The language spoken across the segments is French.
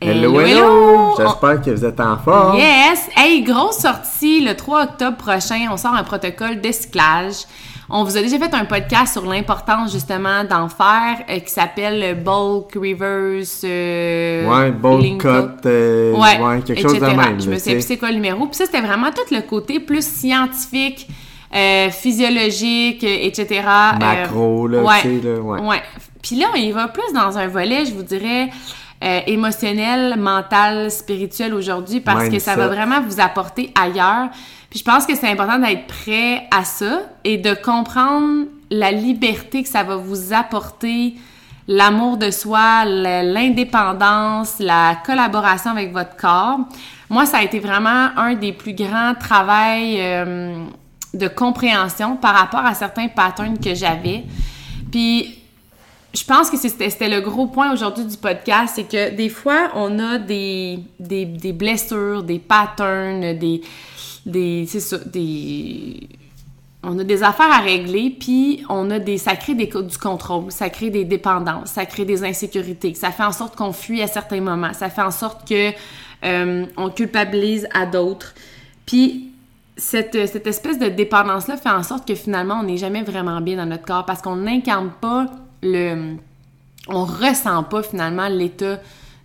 Hello, Hello! J'espère que vous êtes en forme. Yes! Hey, grosse sortie le 3 octobre prochain. On sort un protocole d'esclage. On vous a déjà fait un podcast sur l'importance justement d'en faire euh, qui s'appelle Bulk Reverse. euh, Ouais, bulk cut, euh, ouais, quelque chose de même, Je me sais. plus c'est quoi le numéro. Puis ça, c'était vraiment tout le côté plus scientifique, euh, physiologique, euh, etc. Macro, là, ouais, tu sais, là, ouais. ouais. Puis là, il va plus dans un volet, je vous dirais, euh, émotionnel, mental, spirituel aujourd'hui, parce que ça va vraiment vous apporter ailleurs. Puis je pense que c'est important d'être prêt à ça et de comprendre la liberté que ça va vous apporter, l'amour de soi, l'indépendance, la collaboration avec votre corps. Moi, ça a été vraiment un des plus grands travails euh, de compréhension par rapport à certains patterns que j'avais. Puis je pense que c'était le gros point aujourd'hui du podcast, c'est que des fois, on a des, blessures, des patterns, des... des c'est ça, des... On a des affaires à régler, puis on a des... Ça crée des, du contrôle, ça crée des dépendances, ça crée des insécurités, ça fait en sorte qu'on fuit à certains moments, ça fait en sorte que euh, on culpabilise à d'autres. Puis cette espèce de dépendance-là fait en sorte que finalement, on n'est jamais vraiment bien dans notre corps parce qu'on n'incarne pas le... On ressent pas finalement l'état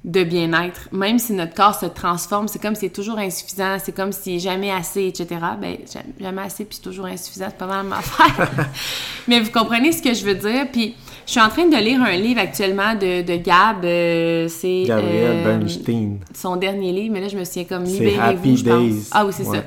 de bien-être. Même si notre corps se transforme, c'est comme si c'est toujours insuffisant, c'est comme est jamais assez, etc. Ben, jamais- assez puis toujours insuffisant, c'est pas mal ma affaire. Mais vous comprenez ce que je veux dire. Puis je suis en train de lire un livre actuellement de, de Gab. euh, c'est... Gabriel euh, Bernstein. son dernier livre, mais là, je me souviens comme Libérez-vous, je pense. Ah oui, c'est Ouais. ça.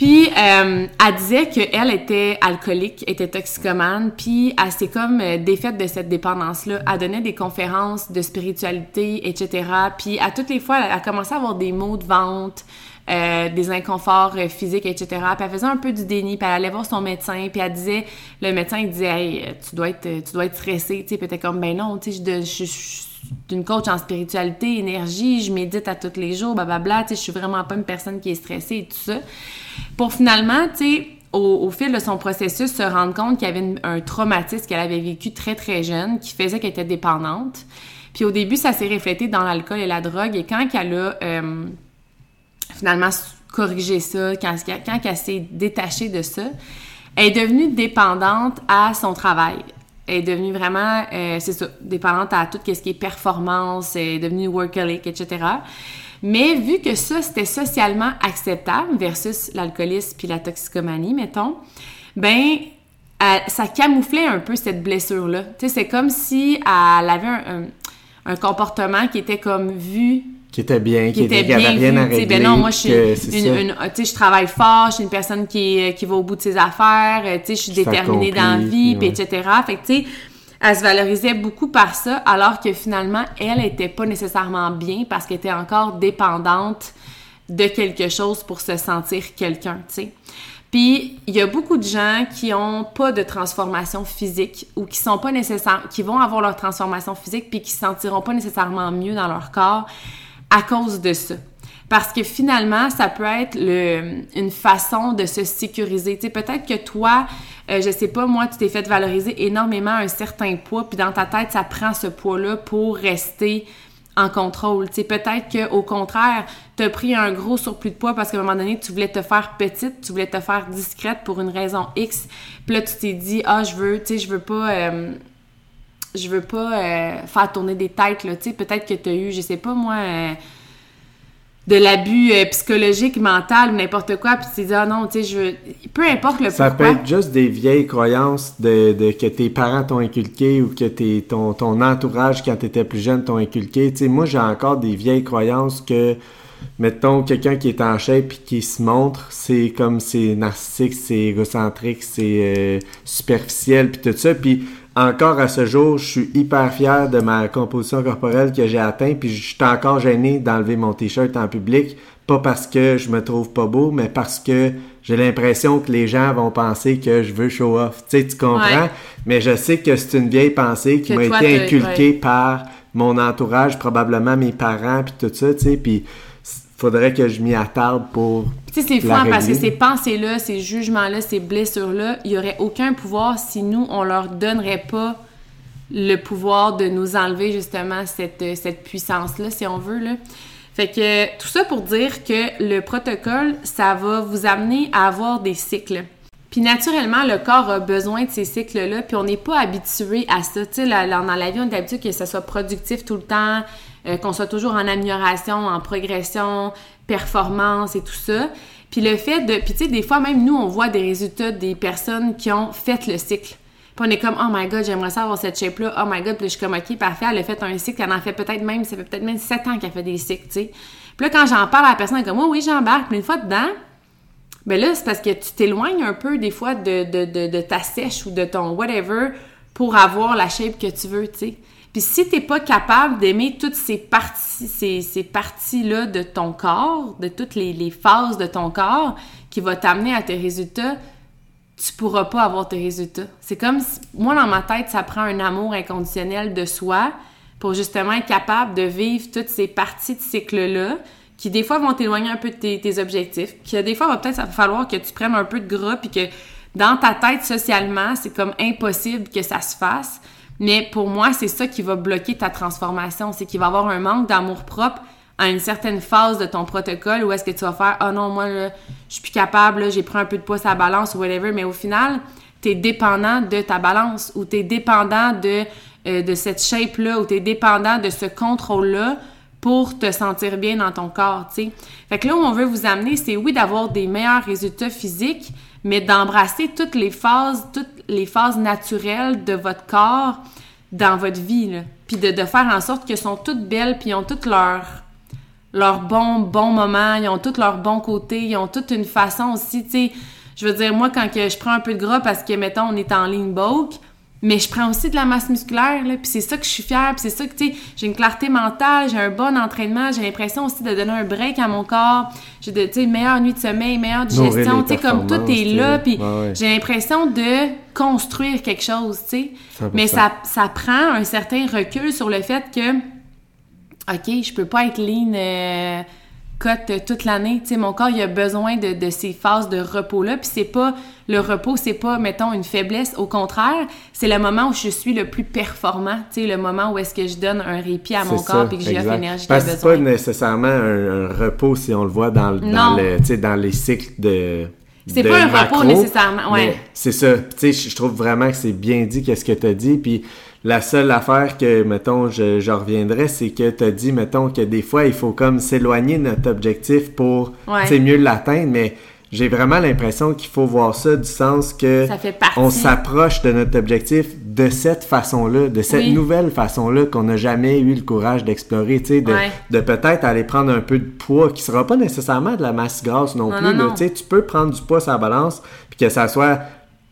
Puis, euh, elle disait qu'elle était alcoolique, était toxicomane, puis elle s'est comme euh, défaite de cette dépendance-là. Elle donnait des conférences de spiritualité, etc. Puis, à toutes les fois, elle a commencé à avoir des maux de ventre, euh, des inconforts euh, physiques, etc. Puis, elle faisait un peu du déni, puis elle allait voir son médecin, puis elle disait, le médecin, il disait, hey, tu dois être, tu dois être stressée, tu sais, puis elle était comme, ben non, tu sais, je, je, je d'une coach en spiritualité, énergie, je médite à tous les jours, blablabla, tu sais, je suis vraiment pas une personne qui est stressée et tout ça. Pour finalement, au, fil de son processus, se rendre compte qu'il y avait une- un traumatisme qu'elle avait vécu très, très jeune, qui faisait qu'elle était dépendante. Puis au début, ça s'est reflété dans l'alcool et la drogue, et quand elle a euh, finalement corrigé ça, quand, quand elle s'est détachée de ça, elle est devenue dépendante à son travail. Est devenue vraiment, euh, c'est ça, dépendante à tout ce qui est performance, elle est devenue workaholic, etc. Mais vu que ça, c'était socialement acceptable versus l'alcoolisme puis la toxicomanie, mettons, ben, ça camouflait un peu cette blessure-là. Tu sais, c'est comme si elle avait un comportement qui était comme vu Qui était bien, qui, était était, qui avait bien rien à régler. Ben non, moi, je suis une, une- tu sais, je travaille fort, je suis une personne qui, qui va au bout de ses affaires, euh, tu sais, je suis déterminée dans la vie, puis etc. Fait que, tu sais, elle se valorisait beaucoup par ça, alors que finalement, elle était pas nécessairement bien parce qu'elle était encore dépendante de quelque chose pour se sentir quelqu'un, tu sais. Puis il y a beaucoup de gens qui ont pas de transformation physique ou qui sont pas nécessaires, qui vont avoir leur transformation physique puis qui se sentiront pas nécessairement mieux dans leur corps à cause de ça. Parce que finalement, ça peut être le, une façon de se sécuriser. Tu sais, peut-être que toi, euh, je sais pas, moi, tu t'es fait valoriser énormément un certain poids, puis dans ta tête, ça prend ce poids-là pour rester en contrôle. Tu sais, peut-être qu'au contraire, tu pris un gros surplus de poids parce qu'à un moment donné, tu voulais te faire petite, tu voulais te faire discrète pour une raison X. Puis là, tu t'es dit, ah, je veux, tu sais, je veux pas. euh, je veux pas euh, faire tourner des têtes, là, tu sais, peut-être que tu as eu, je sais pas, moi, euh, de l'abus euh, psychologique, mental, ou n'importe quoi, puis tu t'es dit, ah non, tu sais, je veux... Peu importe le Ça peut être juste des vieilles croyances de, de- que tes parents t'ont inculqué ou que tes, ton, ton entourage, quand tu étais plus jeune, t'ont inculqué. Tu sais, moi, j'ai encore des vieilles croyances que, mettons, quelqu'un qui est en shape et qui se montre, c'est comme c'est narcissique, c'est égocentrique, c'est euh, superficiel, puis tout ça. Puis encore à ce jour, je suis hyper fier de ma composition corporelle que j'ai atteint, puis je suis encore gêné d'enlever mon t-shirt en public, pas parce que je me trouve pas beau, mais parce que j'ai l'impression que les gens vont penser que je veux show off. Tu sais, tu comprends? Mais je sais que c'est une vieille pensée qui m'a été inculquée par mon entourage, probablement mes parents, puis tout ça, tu sais, puis faudrait que je m'y attarde pour. Tu sais, c'est fou parce que ces pensées-là, ces jugements-là, ces blessures-là, il n'y aurait aucun pouvoir si nous, on leur donnerait pas le pouvoir de nous enlever justement cette, cette puissance-là, si on veut. Là. Fait que tout ça pour dire que le protocole, ça va vous amener à avoir des cycles. Puis naturellement, le corps a besoin de ces cycles-là, puis on n'est pas habitué à ça. Tu sais, dans la vie, on est habitué que ça soit productif tout le temps, euh, qu'on soit toujours en amélioration, en progression, performance et tout ça. Puis le fait de... Puis tu sais, des fois, même nous, on voit des résultats des personnes qui ont fait le cycle. Puis on est comme, oh my god, j'aimerais ça avoir cette shape-là. Oh my god, puis je suis comme, ok, parfait, elle a fait un cycle, elle en fait peut-être même, ça fait peut-être même 7 ans qu'elle fait des cycles, tu sais. Puis là, quand j'en parle à la personne, elle est comme, oh, oui, j'embarque. Mais une fois dedans, ben là, c'est parce que tu t'éloignes un peu des fois de, de, de, ta sèche ou de ton whatever pour avoir la shape que tu veux, tu sais. Puis si t'es pas capable d'aimer toutes ces parties, ces, ces parties-là de ton corps, de toutes les, les phases de ton corps qui va t'amener à tes résultats, tu pourras pas avoir tes résultats. C'est comme si, moi dans ma tête, ça prend un amour inconditionnel de soi pour justement être capable de vivre toutes ces parties de cycle-là qui des fois vont t'éloigner un peu de tes, objectifs, qui des fois va peut-être falloir que tu prennes un peu de gras puis que dans ta tête socialement, c'est comme impossible que ça se fasse. Mais pour moi, c'est ça qui va bloquer ta transformation, c'est qu'il va y avoir un manque d'amour propre à une certaine phase de ton protocole où est-ce que tu vas faire oh non moi là, je suis plus capable, j'ai pris un peu de poids à la balance ou whatever, mais au final, tu es dépendant de ta balance ou tu es dépendant de euh, de cette shape là ou tu es dépendant de ce contrôle là pour te sentir bien dans ton corps, tu sais. Fait que là où on veut vous amener, c'est oui d'avoir des meilleurs résultats physiques, mais d'embrasser toutes les phases, toutes les phases naturelles de votre corps dans votre vie. Puis de, de faire en sorte qu'elles sont toutes belles, puis ont toutes leurs leur bons bon moments, ils ont tous leurs bons côtés, ils ont toute une façon aussi, tu sais. Je veux dire, moi, quand je prends un peu de gras parce que, mettons, on est en ligne bulk, mais je prends aussi de la masse musculaire, là, puis c'est ça que je suis fière, puis c'est ça que, tu sais, j'ai une clarté mentale, j'ai un bon entraînement, j'ai l'impression aussi de donner un break à mon corps, j'ai de, tu sais, meilleure nuit de sommeil, meilleure digestion, tu sais, comme tout est là, puis j'ai l'impression de construire quelque chose, tu sais. Mais ça, ça prend un certain recul sur le fait que, OK, je peux pas être lean... Euh, cote toute l'année. Tu sais, mon corps, il a besoin de, de ces phases de repos-là. Puis c'est pas, le repos, c'est pas, mettons, une faiblesse. Au contraire, c'est le moment où je suis le plus performant. Tu sais, le moment où est-ce que je donne un répit à mon corps puis que j'ai l'énergie Parce que c'est pas nécessairement un, repos si on le voit dans, dans, le, dans les cycles de c'est pas un repos nécessairement, ouais. C'est ça. Tu sais, je trouve vraiment que c'est bien dit qu'est-ce que tu as dit. Puis la seule affaire que, mettons, je, je reviendrai, c'est que tu as dit, mettons, que des fois, il faut comme s'éloigner de notre objectif pour, ouais. mieux l'atteindre, mais j'ai vraiment l'impression qu'il faut voir ça du sens que on s'approche de notre objectif de cette façon-là, de cette nouvelle façon-là qu'on n'a jamais eu le courage d'explorer, tu sais, de, de peut-être aller prendre un peu de poids qui sera pas nécessairement de la masse grasse non, plus, tu sais, tu peux prendre du poids sur la balance puis que ça soit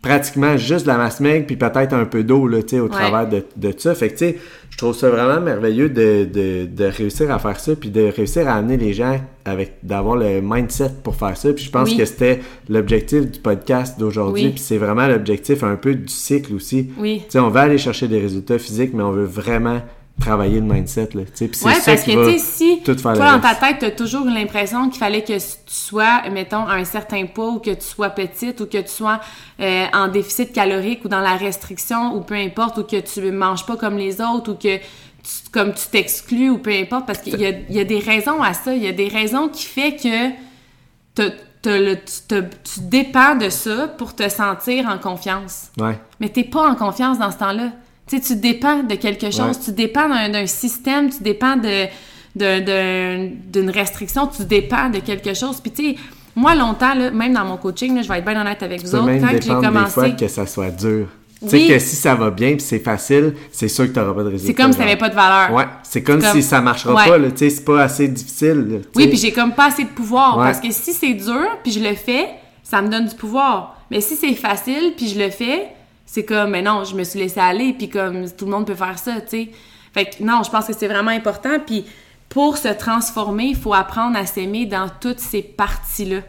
pratiquement juste de la masse maigre puis peut-être un peu d'eau là, au travers de, de ça. Fait que tu sais, je trouve ça vraiment merveilleux de, de, de, réussir à faire ça puis de réussir à amener les gens avec d'avoir le mindset pour faire ça. Puis je pense que c'était l'objectif du podcast d'aujourd'hui puis c'est vraiment l'objectif un peu du cycle aussi. Oui. Tu sais, on va aller chercher des résultats physiques mais on veut vraiment travailler le mindset. Là, ouais, parce que si toi, dans ta tête, tu as toujours l'impression qu'il fallait que tu sois, mettons, à un certain poids ou que tu sois petite ou que tu sois euh, en déficit calorique ou dans la restriction ou peu importe ou que tu manges pas comme les autres ou que tu, comme tu t'exclus ou peu importe parce qu'il y a, y a des raisons à ça. Il y a des raisons qui fait que le, tu, tu dépends de ça pour te sentir en confiance. Ouais. Mais t'es pas en confiance dans ce temps-là. Tu sais, tu dépends de quelque chose, tu dépends d'un système, tu dépends de d'une restriction, tu dépends de quelque chose. Puis tu sais, moi longtemps, là, même dans mon coaching, là, je vais être bien honnête avec vous autres, quand j'ai commencé... Des fois que ça soit dur. Tu sais que si ça va bien puis c'est facile, c'est sûr que tu n'auras pas de résultat. C'est comme si ça n'avait pas de valeur. Ouais, c'est comme, si ça marchera pas, tu sais, c'est pas assez difficile. oui, puis j'ai comme pas assez de pouvoir. Parce que si c'est dur puis je le fais, ça me donne du pouvoir. Mais si c'est facile puis je le fais, C'est comme, mais non, je me suis laissée aller, puis comme tout le monde peut faire ça, tu sais. Fait que non, je pense que c'est vraiment important. Puis pour se transformer, il faut apprendre à s'aimer dans toutes ces parties-là.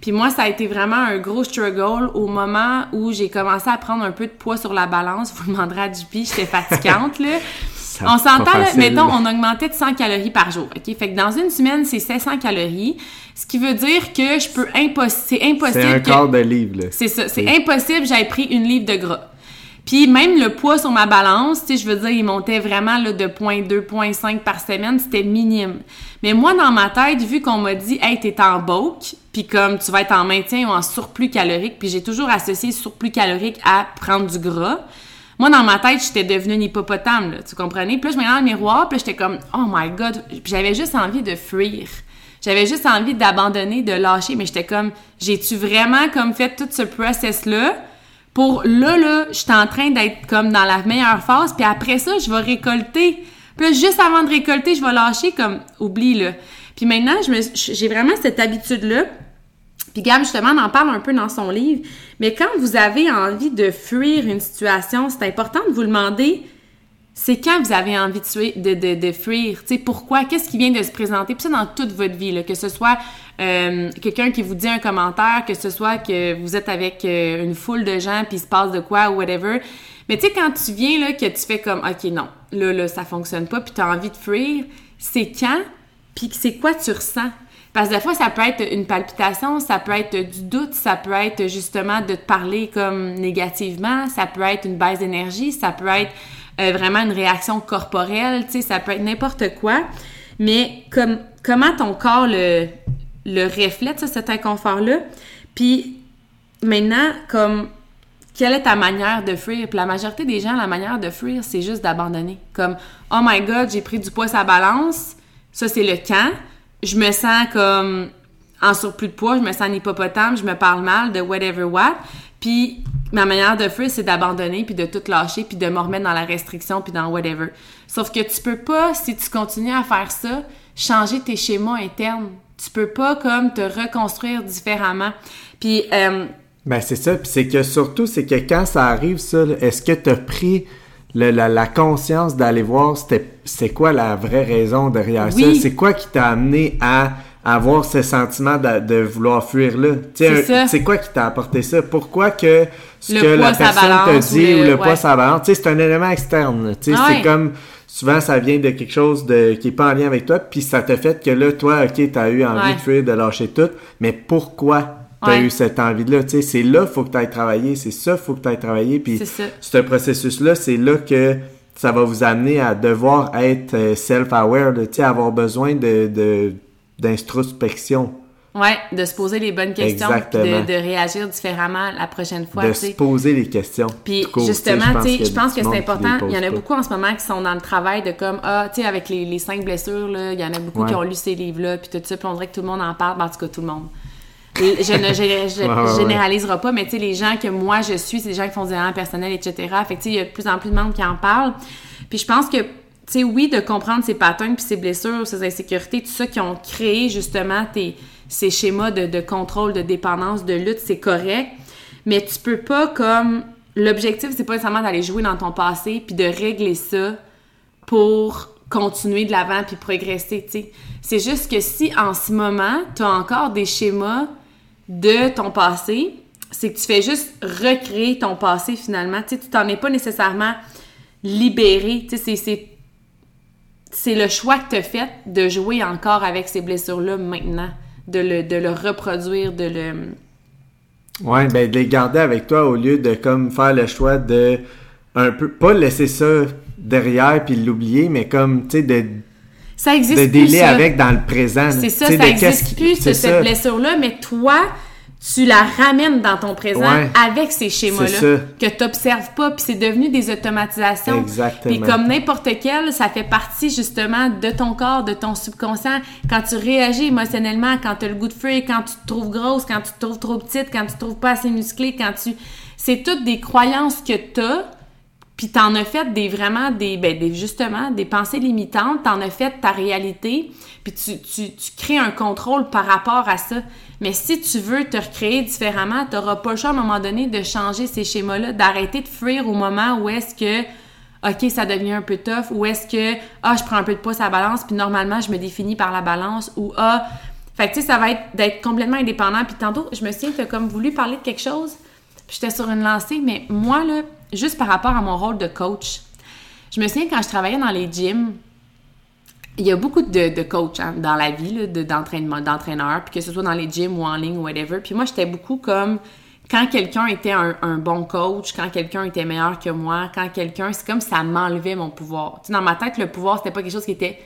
Puis moi, ça a été vraiment un gros struggle au moment où j'ai commencé à prendre un peu de poids sur la balance. Vous demanderez à JP, j'étais fatigante, là. on s'entend, mettons, on augmentait de 100 calories par jour, OK? Fait que dans une semaine, c'est 700 calories, ce qui veut dire que je peux impossible, c'est impossible C'est un que- quart de livre, là. c'est ça, c'est impossible, j'avais pris une livre de gras. Puis même le poids sur ma balance, tu sais, je veux dire, il montait vraiment là, de 0.2, 0.5 par semaine, c'était minime. Mais moi, dans ma tête, vu qu'on m'a dit « Hey, t'es en bulk, puis comme tu vas être en maintien ou en surplus calorique », puis j'ai toujours associé surplus calorique à prendre du gras, moi, dans ma tête, j'étais devenue une hippopotame, là, tu comprenais? Puis là, je me regardais dans le miroir, puis j'étais comme « Oh my God! » j'avais juste envie de fuir. J'avais juste envie d'abandonner, de lâcher, mais j'étais comme « J'ai-tu vraiment comme fait tout ce process-là? » pour là, là, je suis en train d'être comme dans la meilleure phase, puis après ça, je vais récolter. Puis là, juste avant de récolter, je vais lâcher comme, oublie, là. Puis maintenant, j'ai vraiment cette habitude-là. Puis Gab, justement, on en parle un peu dans son livre. Mais quand vous avez envie de fuir une situation, c'est important de vous demander, c'est quand vous avez envie de, de, de, fuir, tu sais, pourquoi, qu'est-ce qui vient de se présenter, puis ça dans toute votre vie, que ce soit euh, quelqu'un qui vous dit un commentaire, que ce soit que vous êtes avec euh, une foule de gens, puis il se passe de quoi, ou whatever. Mais tu sais, quand tu viens, là, que tu fais comme, OK, non, là, là, ça fonctionne pas, puis tu as envie de fuir, c'est quand, puis c'est quoi tu ressens? Parce que des fois, ça peut être une palpitation, ça peut être du doute, ça peut être justement de te parler comme négativement, ça peut être une baisse d'énergie, ça peut être euh, vraiment une réaction corporelle, tu sais, ça peut être n'importe quoi. Mais comme comment ton corps le, reflète, ça, cet inconfort-là? Puis maintenant, comme quelle est ta manière de fuir? Puis la majorité des gens, la manière de fuir, c'est juste d'abandonner. Comme Oh my god, j'ai pris du poids à balance, ça c'est le quand. Je me sens comme en surplus de poids, je me sens en hippopotame, je me parle mal de whatever what. Puis ma manière de fuir, c'est d'abandonner, puis de tout lâcher, puis de me remettre dans la restriction, puis dans whatever. Sauf que tu peux pas, si tu continues à faire ça, changer tes schémas internes. Tu peux pas comme te reconstruire différemment. Puis euh, Ben, c'est ça. Puis c'est que surtout, c'est que quand ça arrive, ça, est-ce que tu as pris le- la, la conscience d'aller voir c'est quoi la vraie raison derrière Oui. ça? C'est quoi qui t'a amené à avoir ce sentiment de, de vouloir fuir là? C'est quoi qui t'a apporté ça? Pourquoi que ce Le que la personne t'a balance dit ou le- le poids ouais. c'est un élément externe. Ah c'est comme souvent ça vient de quelque chose de qui est pas en lien avec toi, puis ça t'a fait que là, toi, ok, t'as eu envie Ouais. de fuir, de lâcher tout, mais pourquoi? T'as Ouais. eu cette envie-là? Tu sais, c'est là faut que tu ailles travailler, c'est ça faut que tu ailles travailler, puis C'est ça. ce processus-là, c'est là que ça va vous amener à devoir être euh, self-aware, tu sais, avoir besoin de, d'introspection, ouais, de se poser les bonnes questions, puis de, réagir différemment la prochaine fois. de tu se poser les questions. Puis court, justement, tu sais, je pense que c'est important. Il y en a pas. beaucoup en ce moment qui sont dans le travail de comme ah, tu sais, avec les, les cinq blessures là, il y en a beaucoup Ouais. qui ont lu ces livres-là, puis tout ça, puis on dirait que tout le monde en parle, ben, en tout cas tout le monde. Je ne je- je- Ouais, ouais, ouais. généralisera pas, mais tu sais, les gens que moi je suis, c'est des gens qui font du développement personnel, etc. Fait tu sais, il y a de plus en plus de monde qui en parle. Puis je pense que, tu sais, oui, de comprendre ces patterns, puis ces blessures, ces insécurités, tout ça qui ont créé justement tes, ces schémas de, de contrôle, de dépendance, de lutte, c'est correct. Mais tu peux pas comme. L'objectif, c'est pas nécessairement d'aller jouer dans ton passé puis de régler ça pour continuer de l'avant puis progresser, tu sais. C'est juste que si en ce moment, tu as encore des schémas de ton passé, c'est que tu fais juste recréer ton passé finalement. Tu t'en es pas nécessairement libéré. C'est le choix que tu as fait de jouer encore avec ces blessures-là maintenant, de le, de le reproduire, de le... Ouais, ben de les garder avec toi au lieu de comme faire le choix de un peu pas laisser ça derrière puis l'oublier, mais comme tu sais de Ça existe de plus, avec dans le présent. C'est ça, ça de qu'est-ce existe qui- plus, ce- cette blessure-là, mais toi, tu la ramènes dans ton présent Ouais. avec ces schémas-là que tu n'observes pas, puis c'est devenu des automatisations. Exactement. Puis comme n'importe quel, ça fait partie justement de ton corps, de ton subconscient. Quand tu réagis émotionnellement, quand tu as le goût de fuir, quand tu te trouves grosse, quand tu te trouves trop petite, quand tu te trouves pas assez musclée, quand tu... C'est toutes des croyances que tu as puis t'en as fait des vraiment des, ben, des justement des pensées limitantes, t'en as fait ta réalité, puis tu, tu, tu crées un contrôle par rapport à ça. Mais si tu veux te recréer différemment, t'auras pas le choix à un moment donné de changer ces schémas-là, d'arrêter de fuir au moment où est-ce que OK, ça devient un peu tough, ou est-ce que ah, je prends un peu de poids à la balance, puis normalement je me définis par la balance, ou ah, fait que tu sais, ça va être d'être complètement indépendant. Puis tantôt, je me souviens que comme voulu parler de quelque chose, puis j'étais sur une lancée, mais moi là, juste par rapport à mon rôle de coach. Je me souviens quand je travaillais dans les gyms, il y a beaucoup de, coachs hein, dans la vie, d'entraînement, d'entraîneurs, puis que ce soit dans les gyms ou en ligne ou whatever. Puis moi, j'étais beaucoup comme quand quelqu'un était un, bon coach, quand quelqu'un était meilleur que moi, quand quelqu'un, c'est comme ça m'enlevait mon pouvoir. Tu sais, dans ma tête, le pouvoir, c'était pas quelque chose qui était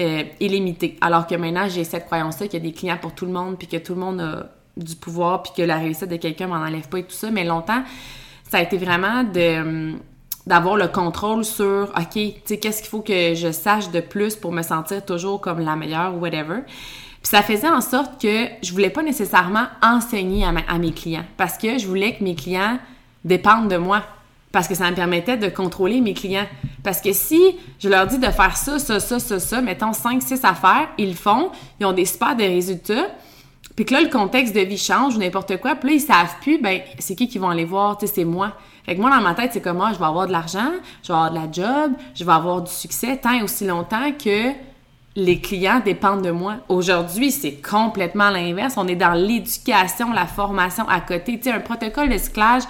euh, illimité. Alors que maintenant, j'ai cette croyance-là qu'il y a des clients pour tout le monde, puis que tout le monde a du pouvoir, puis que la réussite de quelqu'un m'en enlève pas et tout ça. Mais longtemps, ça a été vraiment de d'avoir le contrôle sur OK, tu sais qu'est-ce qu'il faut que je sache de plus pour me sentir toujours comme la meilleure ou whatever. Puis ça faisait en sorte que je voulais pas nécessairement enseigner à, mes clients parce que je voulais que mes clients dépendent de moi parce que ça me permettait de contrôler mes clients. Parce que si je leur dis de faire ça, ça, ça, ça, ça, mettons 5, 6 affaires, ils le font, ils ont des super de résultats, puis que là, le contexte de vie change ou n'importe quoi, puis là, ils savent plus, ben, c'est qui qui vont aller voir, tu sais, c'est moi. Fait que moi, dans ma tête, c'est comme moi, ah, je vais avoir de l'argent, je vais avoir de la job, je vais avoir du succès tant et aussi longtemps que les clients dépendent de moi. Aujourd'hui, c'est complètement l'inverse. On est dans l'éducation, la formation à côté. Tu sais, un protocole de cyclage,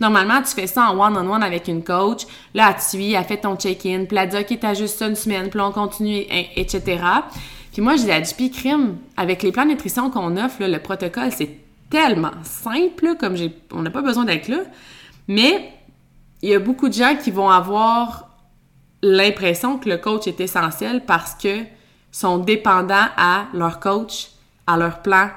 normalement, tu fais ça en one-on-one avec une coach. Là, tu suis, elle fait ton check-in, puis elle dit, OK, t'as juste ça une semaine, puis on continue, etc. Puis moi, je dis à JP Crime, avec les plans de nutrition qu'on offre, le protocole, c'est tellement simple, comme j'ai, on n'a pas besoin d'être là. Mais il y a beaucoup de gens qui vont avoir l'impression que le coach est essentiel parce que sont dépendants à leur coach, à leur plan,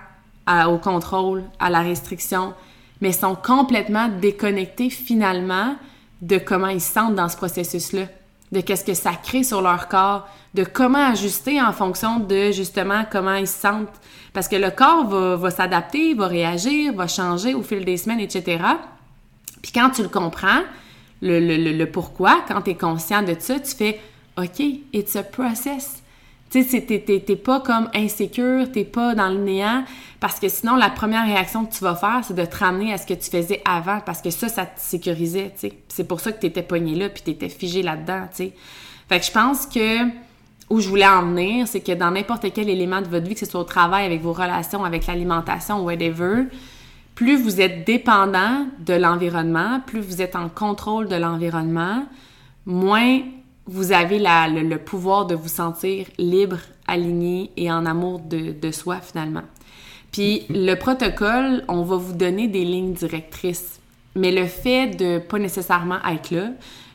au contrôle, à la restriction, mais sont complètement déconnectés finalement de comment ils se sentent dans ce processus-là, de qu'est-ce que ça crée sur leur corps, de comment ajuster en fonction de justement comment ils se sentent. Parce que le corps va, va s'adapter, va réagir, va changer au fil des semaines, etc. Puis quand tu le comprends, le, le, le, pourquoi, quand tu es conscient de ça, tu fais OK, it's a process. Tu sais, t'es pas comme insécure, t'es pas dans le néant, parce que sinon, la première réaction que tu vas faire, c'est de te ramener à ce que tu faisais avant, parce que ça, ça te sécurisait, tu sais. C'est pour ça que t'étais pogné là, puis t'étais figé là-dedans, tu sais. Fait que je pense que où je voulais en venir, c'est que dans n'importe quel élément de votre vie, que ce soit au travail, avec vos relations, avec l'alimentation, whatever, plus vous êtes dépendant de l'environnement, plus vous êtes en contrôle de l'environnement, moins vous avez le, pouvoir de vous sentir libre, aligné et en amour de, soi finalement. Puis le protocole, on va vous donner des lignes directrices. Mais le fait de pas nécessairement être là,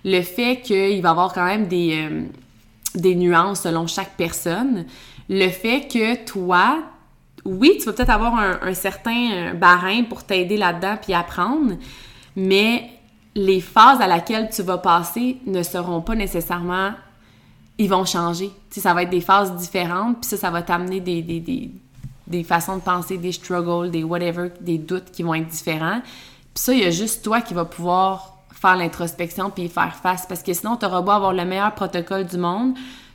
le fait qu'il va y avoir quand même des, euh, des nuances selon chaque personne, le fait que toi, oui, tu vas peut-être avoir un, certain euh, barème pour t'aider là-dedans puis apprendre, mais les phases à laquelle tu vas passer ne seront pas nécessairement ils vont changer. Tu ça va être des phases différentes, puis ça, ça va t'amener des, des, des, des, façons de penser, des struggles, des whatever, des doutes qui vont être différents. Puis ça, il y a juste toi qui va pouvoir faire l'introspection puis y faire face, parce que sinon, tu auras beau avoir le meilleur protocole du monde,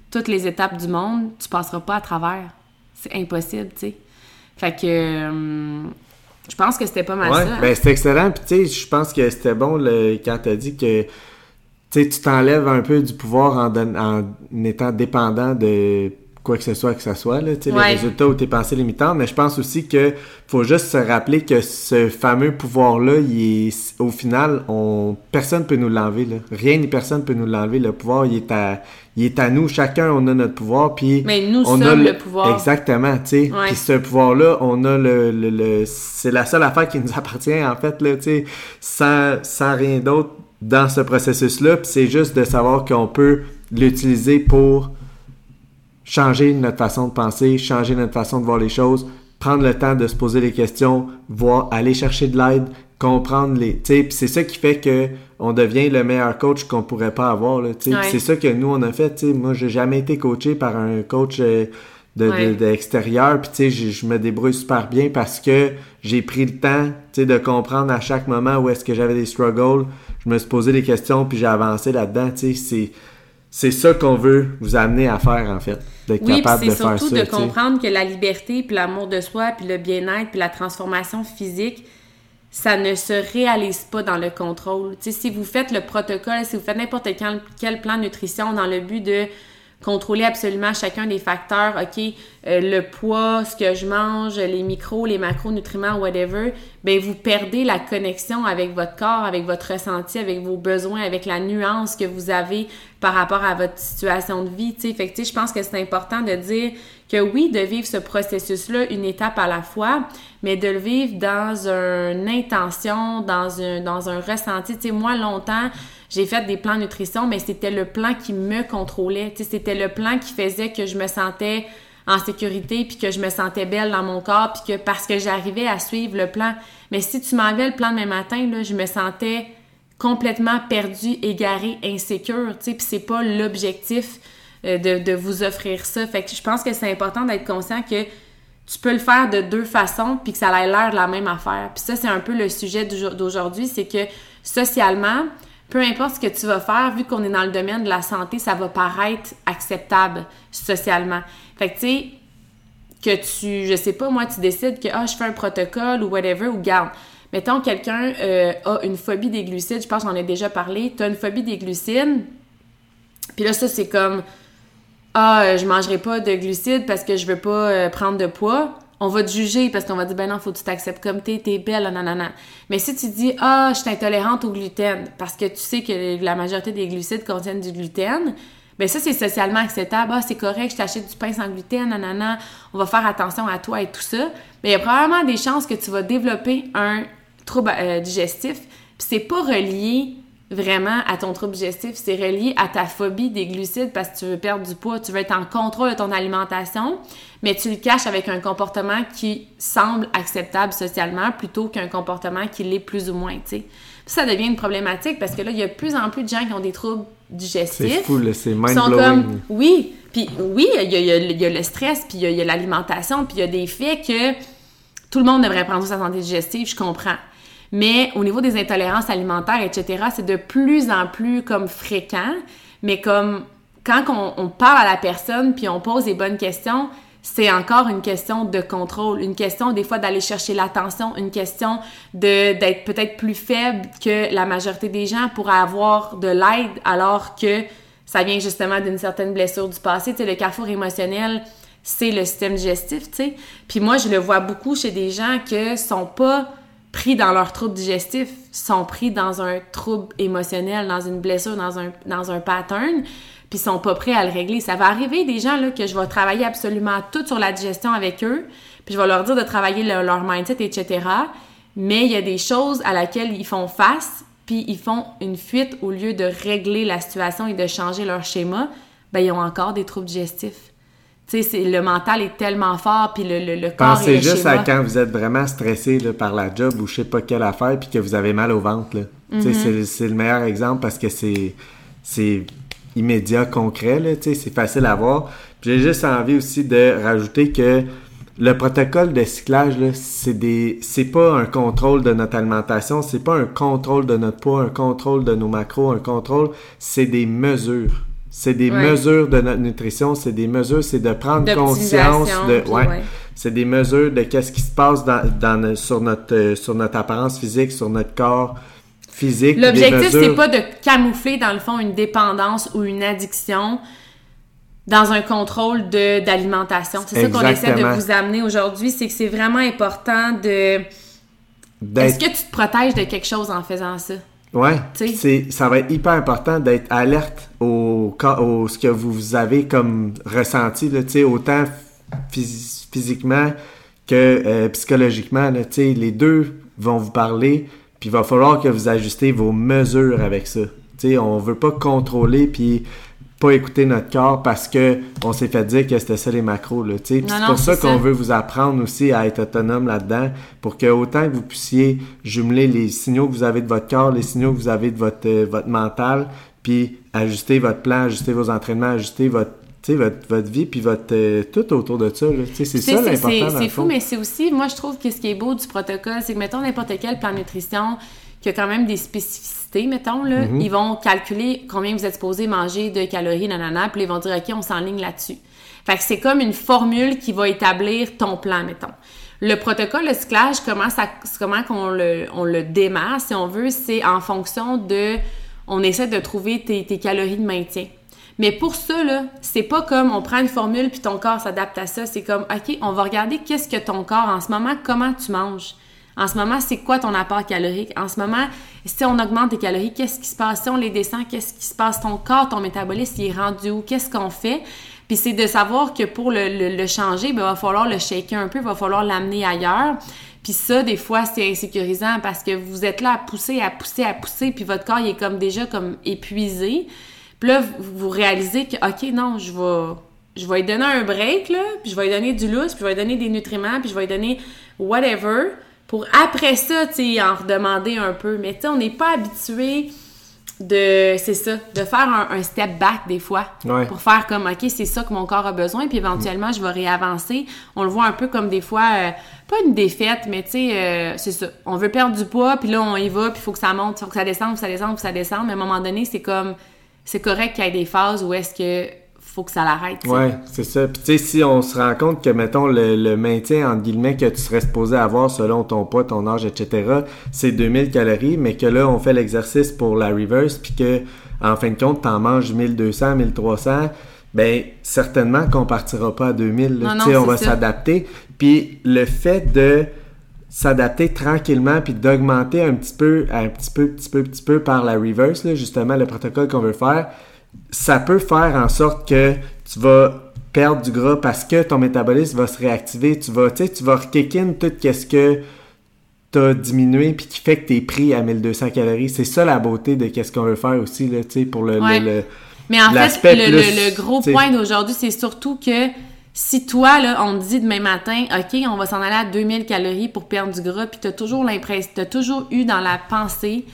toutes les étapes du monde, tu passeras pas à travers. C'est impossible, tu sais. Fait que... Hum, je pense que c'était pas mal ouais, ça. Ben, c'était excellent. Puis, tu sais, je pense que c'était bon le, quand tu as dit que tu t'enlèves un peu du pouvoir en, en étant dépendant de quoi que ce soit que ce soit, là, les résultats ou tes pensées limitantes, mais je pense aussi que faut juste se rappeler que ce fameux pouvoir-là, il est, au final, on, personne peut nous l'enlever, Rien ni personne peut nous l'enlever. Le pouvoir, il est à, il est à nous. Chacun, on a notre pouvoir, puis... Mais nous on sommes le, pouvoir. Exactement. Puis ce pouvoir-là, on a le... le, c'est la seule affaire qui nous appartient, en fait, là, sans, sans rien d'autre dans ce processus-là. Puis c'est juste de savoir qu'on peut l'utiliser pour changer notre façon de penser, changer notre façon de voir les choses, prendre le temps de se poser les questions, voir, aller chercher de l'aide, comprendre les, tu sais, c'est ça qui fait que on devient le meilleur coach qu'on pourrait pas avoir là, tu sais, c'est ça que nous on a fait, tu sais, moi j'ai jamais été coaché par un coach euh, de, de, l'extérieur. Puis tu sais, je me débrouille super bien parce que j'ai pris le temps, tu sais, de comprendre à chaque moment où est-ce que j'avais des struggles. Je me suis posé des questions puis j'ai avancé là-dedans. Tu sais, c'est c'est ça qu'on veut vous amener à faire en fait, d'être capable de faire ça. Oui, c'est surtout de comprendre que la liberté puis l'amour de soi puis le bien-être puis la transformation physique ça ne se réalise pas dans le contrôle. Si vous faites le protocole, si vous faites n'importe quel, quel plan de nutrition dans le but de contrôler absolument chacun des facteurs, OK, euh, le poids, ce que je mange, les micros, les macronutriments, whatever, ben vous perdez la connexion avec votre corps, avec votre ressenti, avec vos besoins, avec la nuance que vous avez par rapport à votre situation de vie, tu sais. Fait que, je pense que c'est important de dire que oui, de vivre ce processus-là une étape à la fois, mais de le vivre dans une intention, dans un, dans un ressenti. Tu sais, moi, longtemps, j'ai fait des plans nutrition, mais c'était le plan qui me contrôlait. C'était le plan qui faisait que je me sentais en sécurité, puis que je me sentais belle dans mon corps, puis que parce que j'arrivais à suivre le plan. Mais si tu m'avais le plan demain matin, là, je me sentais complètement perdue, égarée, insécure, tu sais, puis c'est pas l'objectif euh, de, de, vous offrir ça. Fait que je pense que c'est important d'être conscient que tu peux le faire de deux façons, puis que ça a l'air de la même affaire. Puis ça, c'est un peu le sujet d'aujourd'hui, c'est que socialement, peu importe ce que tu vas faire, vu qu'on est dans le domaine de la santé, ça va paraître acceptable socialement. Fait que tu sais, que tu, je sais pas, moi, tu décides que ah, je fais un protocole ou whatever, ou garde. Mettons, quelqu'un euh, a une phobie des glucides, je pense j'en ai déjà parlé. Tu as une phobie des glucides, puis là, ça, c'est comme Ah, je mangerai pas de glucides parce que je veux pas euh, prendre de poids on va te juger parce qu'on va dire ben non, faut que tu t'acceptes comme t'es, t'es belle, nanana. Mais si tu dis ah, je suis intolérante au gluten parce que tu sais que la majorité des glucides contiennent du gluten, ben ça c'est socialement acceptable. Ah, c'est correct, je t'achète du pain sans gluten, nanana. On va faire attention à toi et tout ça. Mais il y a probablement des chances que tu vas développer un trouble euh, digestif. Puis c'est pas relié vraiment à ton trouble digestif, c'est relié à ta phobie des glucides parce que tu veux perdre du poids, tu veux être en contrôle de ton alimentation, mais tu le caches avec un comportement qui semble acceptable socialement plutôt qu'un comportement qui l'est plus ou moins, tu sais. Ça devient une problématique parce que là, il y a de plus en plus de gens qui ont des troubles digestifs. C'est fou, c'est mind sont comme, oui, puis oui, il y, a, le stress, puis il y a, l'alimentation, puis il y a des faits que tout le monde devrait prendre sa santé digestive, je comprends. Mais au niveau des intolérances alimentaires, etc., c'est de plus en plus comme fréquent. Mais comme quand on, parle à la personne puis on pose les bonnes questions, c'est encore une question de contrôle, une question des fois d'aller chercher l'attention, une question d'être peut-être plus faible que la majorité des gens pour avoir de l'aide alors que ça vient justement d'une certaine blessure du passé. Tu sais, le carrefour émotionnel, c'est le système digestif, tu sais. Puis moi, je le vois beaucoup chez des gens que sont pas pris dans leur trouble digestif, sont pris dans un trouble émotionnel, dans une blessure, dans un, dans un pattern, puis sont pas prêts à le régler. Ça va arriver des gens là que je vais travailler absolument tout sur la digestion avec eux, puis je vais leur dire de travailler leur mindset, etc. Mais il y a des choses à laquelle ils font face, puis ils font une fuite au lieu de régler la situation et de changer leur schéma, ben ils ont encore des troubles digestifs. Le mental est tellement fort, puis le, le, le corps Pensez juste à quand vous êtes vraiment stressé là, par la job ou je sais pas quelle affaire, puis que vous avez mal au ventre. Là. Mm-hmm. C'est le meilleur exemple parce que c'est immédiat, concret, c'est facile à voir. J'ai juste envie aussi de rajouter que le protocole de cyclage, c'est des c'est pas un contrôle de notre alimentation, c'est pas un contrôle de notre poids, un contrôle de nos macros, un contrôle, c'est des mesures. C'est des mesures de notre nutrition, c'est des mesures, c'est de prendre conscience de. Ouais, C'est des mesures de qu'est-ce qui se passe dans, dans, sur, notre, euh, sur notre apparence physique, sur notre corps physique. L'objectif, c'est pas de camoufler, dans le fond, une dépendance ou une addiction dans un contrôle d'alimentation. C'est ça qu'on essaie de vous amener aujourd'hui, c'est que c'est vraiment important de. Est-ce que tu te protèges de quelque chose en faisant ça? Ouais, c'est ça va être hyper important d'être alerte au, au ce que vous avez comme ressenti là, autant physiquement que euh, psychologiquement là, les deux vont vous parler, puis il va falloir que vous ajustez vos mesures avec ça. sais on veut pas contrôler puis pas écouter notre corps parce que on s'est fait dire que c'était ça les macros. C'est pour ça qu'on veut vous apprendre aussi à être autonome là-dedans pour que autant que vous puissiez jumeler les signaux que vous avez de votre corps, les signaux que vous avez de votre, euh, votre mental, puis ajuster votre plan, ajuster vos entraînements, ajuster votre votre, votre vie, puis votre, euh, tout autour de ça. C'est ça l'important. C'est fou, mais c'est aussi, moi, je trouve que ce qui est beau du protocole, c'est que, mettons, n'importe quel plan nutrition qui a quand même des spécificités, mettons, là, Mm-hmm. ils vont calculer combien vous êtes supposé manger de calories, nanana, puis ils vont dire, OK, on s'enligne là-dessus. Fait que c'est comme une formule qui va établir ton plan, mettons. Le protocole de cyclage, comment ça, comment qu'on le, on le démarre, si on veut, c'est en fonction de, on essaie de trouver tes, tes calories de maintien. Mais pour ça, là, c'est pas comme on prend une formule puis ton corps s'adapte à ça. C'est comme, OK, on va regarder qu'est-ce que ton corps, en ce moment, comment tu manges. En ce moment, c'est quoi ton apport calorique? En ce moment, si on augmente tes calories, qu'est-ce qui se passe? Si on les descend, qu'est-ce qui se passe? Ton corps, ton métabolisme, il est rendu où? Qu'est-ce qu'on fait? Puis c'est de savoir que pour le, le- le changer, ben, il va falloir le shaker un peu, il va falloir l'amener ailleurs. Puis ça, des fois, c'est insécurisant parce que vous êtes là à pousser, à pousser, à pousser, puis votre corps, il est comme déjà comme épuisé. Puis là, vous, vous réalisez que, OK, non, je vais, je vais lui donner un break, là, puis je vais lui donner du lousse, puis je vais lui donner des nutriments, puis je vais lui donner whatever, pour après ça, tu sais, en redemander un peu. Mais tu sais, on n'est pas habitué de, c'est ça, de faire un, un step back des fois. Ouais. Pour faire comme, OK, c'est ça que mon corps a besoin, puis éventuellement, je vais réavancer. On le voit un peu comme des fois, euh, pas une défaite, mais tu sais, euh, c'est ça. On veut perdre du poids, puis là, on y va, puis il faut que ça monte, faut que ça descende, faut que ça descende, faut que ça descende. Mais à un moment donné, c'est comme, c'est correct qu'il y ait des phases où est-ce que faut que ça l'arrête. Ouais, c'est ça. Puis tu sais, si on se rend compte que, mettons, le, le maintien, entre guillemets, que tu serais supposé avoir selon ton poids, ton âge, etc., c'est 2000 calories, mais que là, on fait l'exercice pour la reverse, puis que, en fin de compte, t'en manges 1200, 1300, ben, certainement qu'on partira pas à 2000. là. Non, non, Tu sais, on va s'adapter. Puis le fait de s'adapter tranquillement puis d'augmenter un petit peu, un petit peu, petit peu, petit peu par la reverse, là, justement, le protocole qu'on veut faire, ça peut faire en sorte que tu vas perdre du gras parce que ton métabolisme va se réactiver. Tu vas, tu sais, tu vas kick in tout ce que t'as diminué puis qui fait que t'es pris à 1200 calories. C'est ça la beauté de qu'est-ce qu'on veut faire aussi, là, tu sais, pour le, Ouais. le- Mais en fait, le, plus, le- le gros tu point d'aujourd'hui, c'est surtout que si toi, là, on te dit demain matin, OK, on va s'en aller à 2000 calories pour perdre du gras, puis t'as toujours l'impression, t'as toujours eu dans la pensée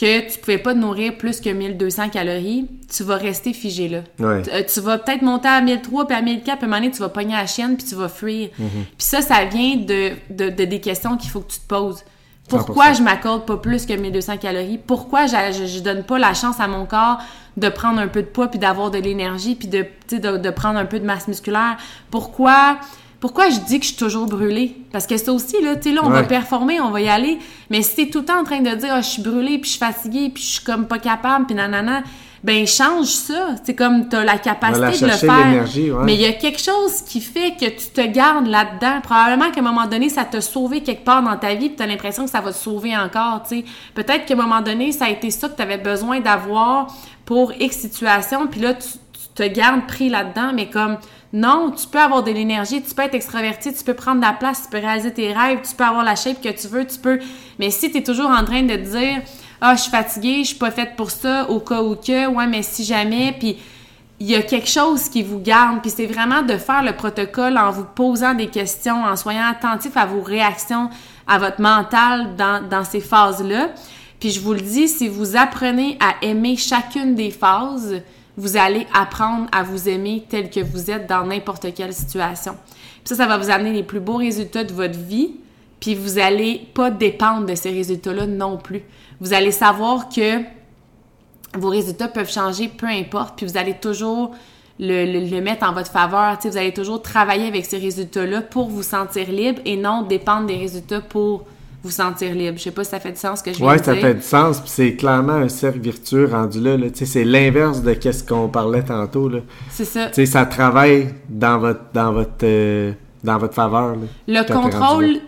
que tu pouvais pas te nourrir plus que 1200 calories, tu vas rester figé là. Ouais. Tu, euh, tu vas peut-être monter à 1003 puis à 1004, puis à un moment donné, tu vas pogner à la chienne puis tu vas fuir. Mhm. Puis ça, ça vient de, de, de des questions qu'il faut que tu te poses. Pourquoi 100%. je m'accorde pas plus que 1200 calories? Pourquoi je, je, je donne pas la chance à mon corps de prendre un peu de poids puis d'avoir de l'énergie puis de, de, de prendre un peu de masse musculaire? Pourquoi, pourquoi je dis que je suis toujours brûlée? Parce que ça aussi, là, tu sais, là, on va performer, on va y aller. Mais si t'es tout le temps en train de dire, Ah, je suis brûlée puis je suis fatiguée puis je suis comme pas capable puis nanana, ben change ça. C'est comme t'as la capacité de le faire. ouais. Mais il y a quelque chose qui fait que tu te gardes là-dedans. Probablement qu'à un moment donné, ça t'a sauvé quelque part dans ta vie, puis tu as l'impression que ça va te sauver encore, tu sais. Peut-être qu'à un moment donné, ça a été ça que tu avais besoin d'avoir pour X situation, puis là, tu, tu te gardes pris là-dedans, mais comme non, tu peux avoir de l'énergie, tu peux être extraverti, tu peux prendre de la place, tu peux réaliser tes rêves, tu peux avoir la shape que tu veux, tu peux. Mais si tu es toujours en train de dire Ah, je suis fatiguée, je suis pas faite pour ça, au cas où que, ouais, mais si jamais, puis il y a quelque chose qui vous garde, puis c'est vraiment de faire le protocole en vous posant des questions, en soyant attentif à vos réactions, à votre mental dans, dans ces phases-là. Puis je vous le dis, si vous apprenez à aimer chacune des phases, vous allez apprendre à vous aimer tel que vous êtes dans n'importe quelle situation. Puis ça, ça va vous amener les plus beaux résultats de votre vie, puis vous allez pas dépendre de ces résultats-là non plus. Vous allez savoir que vos résultats peuvent changer, peu importe, puis vous allez toujours le, mettre en votre faveur. Vous allez toujours travailler avec ces résultats-là pour vous sentir libre et non dépendre des résultats pour vous sentir libre. Je sais pas si ça fait du sens ce que je de ça dire. fait du sens, puis c'est clairement un cercle vertueux rendu là. là. C'est l'inverse de qu'est-ce qu'on parlait tantôt. Là. C'est ça. Ça travaille dans votre dans votre euh, dans votre faveur. là, Le contrôle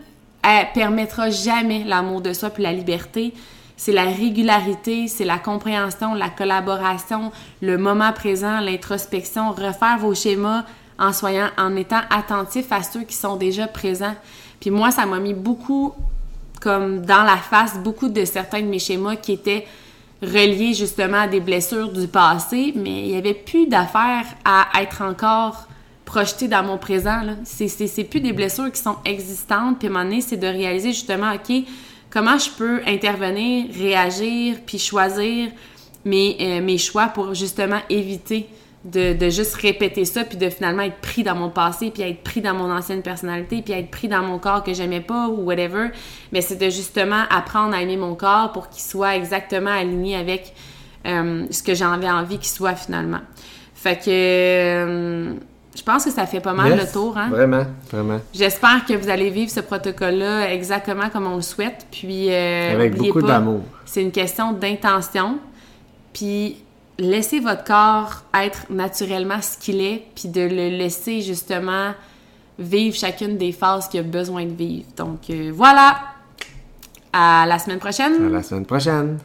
là. euh, permettra jamais l'amour de soi puis la liberté. C'est la régularité, c'est la compréhension, la collaboration, le moment présent, l'introspection, refaire vos schémas en soyant, en étant attentif à ceux qui sont déjà présents. Puis moi, ça m'a mis beaucoup comme dans la face beaucoup de certains de mes schémas qui étaient reliés justement à des blessures du passé, mais il n'y avait plus d'affaires à être encore projeté dans mon présent. c'est plus des blessures qui sont existantes. Puis à un moment donné, c'est de réaliser justement, OK, comment je peux intervenir, réagir, puis choisir mes, euh, mes choix pour justement éviter de, de, juste répéter ça, puis de finalement être pris dans mon passé, puis être pris dans mon ancienne personnalité, puis être pris dans mon corps que j'aimais pas ou whatever. Mais c'est de justement apprendre à aimer mon corps pour qu'il soit exactement aligné avec euh, ce que j'avais envie qu'il soit finalement. Fait que euh, je pense que ça fait pas mal le tour. Hein? Vraiment, vraiment. J'espère que vous allez vivre ce protocole-là exactement comme on le souhaite. Puis, euh, avec beaucoup d'amour. C'est une question d'intention. Puis laissez votre corps être naturellement ce qu'il est, puis de le laisser justement vivre chacune des phases qu'il a besoin de vivre. Donc euh, voilà, à la semaine prochaine. À la semaine prochaine.